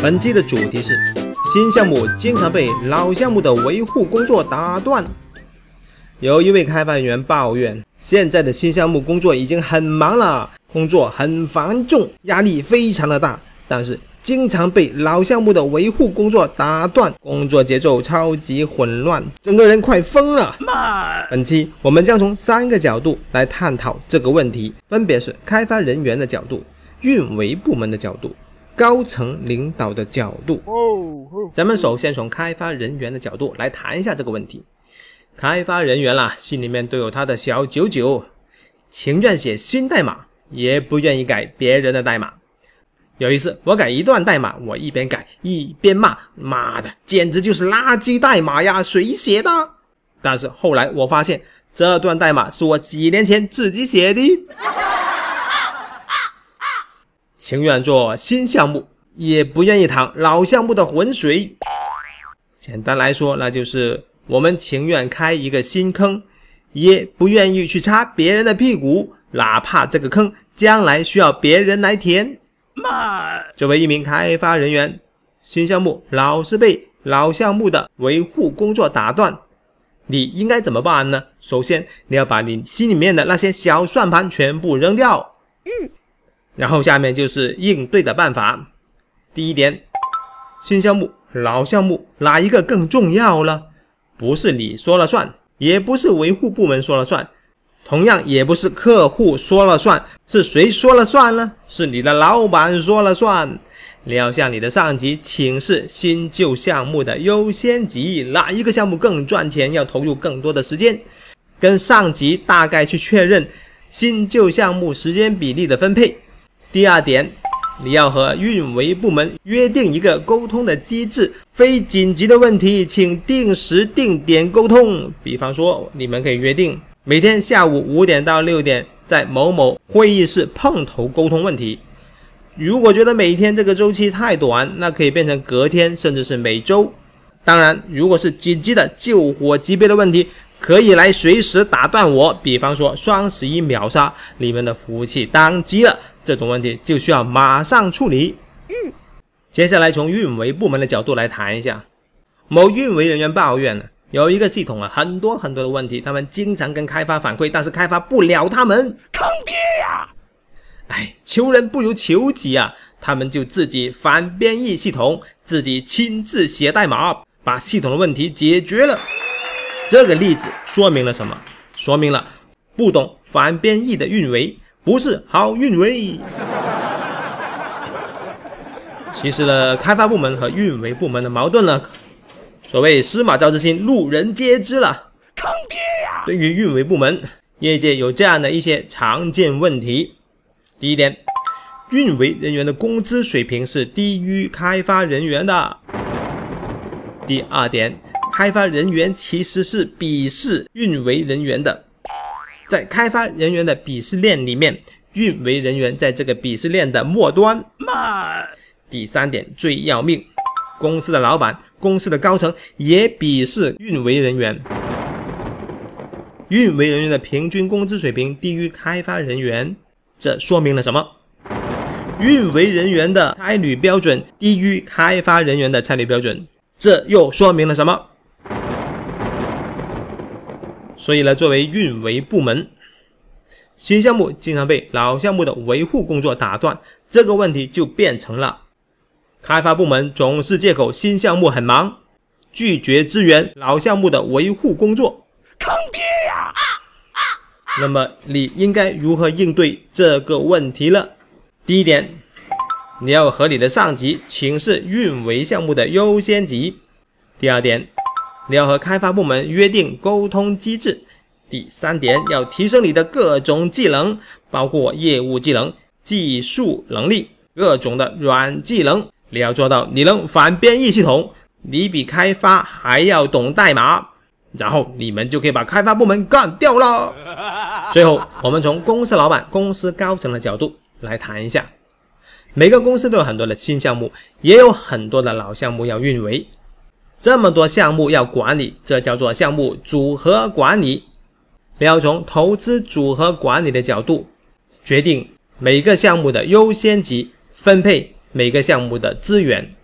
本期的主题是新项目经常被老项目的维护工作打断。有一位开发人员抱怨，现在的新项目工作已经很忙了，工作很繁重，压力非常的大，但是经常被老项目的维护工作打断，工作节奏超级混乱，整个人快疯了。本期我们将从三个角度来探讨这个问题，分别是开发人员的角度、运维部门的角度、高层领导的角度。咱们首先从开发人员的角度来谈一下这个问题。开发人员啦，心里面都有他的小九九，情愿写新代码，也不愿意改别人的代码。有一次，我改一段代码，我一边改一边骂：“妈的，简直就是垃圾代码呀！谁写的？”但是后来我发现，这段代码是我几年前自己写的。情愿做新项目，也不愿意淌老项目的浑水。简单来说，那就是我们情愿开一个新坑，也不愿意去擦别人的屁股，哪怕这个坑将来需要别人来填。嘛作为一名开发人员，新项目老是被老项目的维护工作打断，你应该怎么办呢？首先，你要把你心里面的那些小算盘全部扔掉。嗯。然后下面就是应对的办法。第一点，新项目、老项目哪一个更重要了？不是你说了算，也不是维护部门说了算，同样也不是客户说了算，是谁说了算呢？是你的老板说了算。你要向你的上级请示新旧项目的优先级，哪一个项目更赚钱，要投入更多的时间，跟上级大概去确认新旧项目时间比例的分配。第二点，你要和运维部门约定一个沟通的机制，非紧急的问题，请定时定点沟通。比方说，你们可以约定每天下午五点到六点在某某会议室碰头沟通问题。如果觉得每天这个周期太短，那可以变成隔天，甚至是每周。当然，如果是紧急的救火级别的问题，可以来随时打断我。比方说，双十一秒杀，你们的服务器宕机了。这种问题就需要马上处理。嗯，接下来从运维部门的角度来谈一下。某运维人员抱怨呢，有一个系统啊，很多很多的问题，他们经常跟开发反馈，但是开发不了他们，坑爹呀！哎，求人不如求己啊，他们就自己反编译系统，自己亲自写代码，把系统的问题解决了。这个例子说明了什么？说明了不懂反编译的运维。不是好运维。其实呢，开发部门和运维部门的矛盾呢，所谓司马昭之心，路人皆知了。坑爹呀！对于运维部门，业界有这样的一些常见问题：第一点，运维人员的工资水平是低于开发人员的；第二点，开发人员其实是鄙视运维人员的。在开发人员的鄙视链里面，运维人员在这个鄙视链的末端。第三点最要命，公司的老板、公司的高层也鄙视运维人员。运维人员的平均工资水平低于开发人员，这说明了什么？运维人员的差旅标准低于开发人员的差旅标准，这又说明了什么？所以呢，作为运维部门，新项目经常被老项目的维护工作打断，这个问题就变成了开发部门总是借口新项目很忙，拒绝支援老项目的维护工作，坑爹呀！那么你应该如何应对这个问题呢？第一点，你要和你的上级请示运维项目的优先级。第二点。你要和开发部门约定沟通机制。第三点，要提升你的各种技能，包括业务技能、技术能力、各种的软技能。你要做到你能反编译系统，你比开发还要懂代码，然后你们就可以把开发部门干掉了。最后，我们从公司老板、公司高层的角度来谈一下。每个公司都有很多的新项目，也有很多的老项目要运维。这么多项目要管理，这叫做项目组合管理。你要从投资组合管理的角度，决定每个项目的优先级分配，每个项目的资源。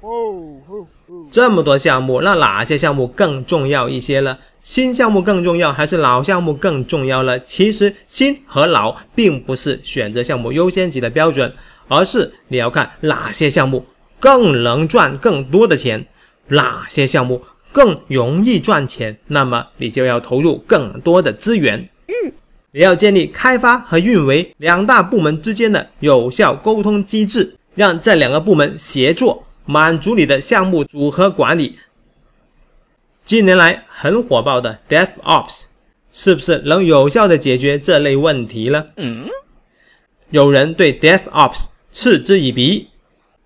这么多项目，那哪些项目更重要一些呢？新项目更重要还是老项目更重要呢？其实新和老并不是选择项目优先级的标准，而是你要看哪些项目更能赚更多的钱，哪些项目更容易赚钱，那么你就要投入更多的资源。嗯，你要建立开发和运维两大部门之间的有效沟通机制，让这两个部门协作。满足你的项目组合管理。近年来很火爆的 DevOps，是不是能有效的解决这类问题呢？嗯，有人对 DevOps 嗤之以鼻。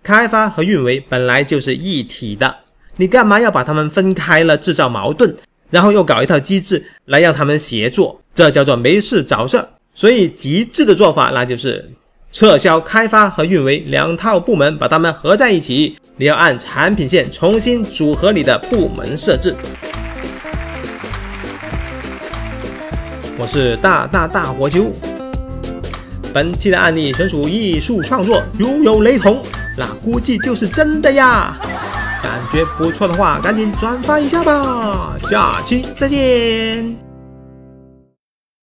开发和运维本来就是一体的，你干嘛要把它们分开了，制造矛盾，然后又搞一套机制来让他们协作？这叫做没事找事儿。所以极致的做法，那就是撤销开发和运维两套部门，把它们合在一起。你要按产品线重新组合你的部门设置。我是大大大火球。本期的案例纯属艺术创作，如有雷同，那估计就是真的呀。感觉不错的话，赶紧转发一下吧。下期再见。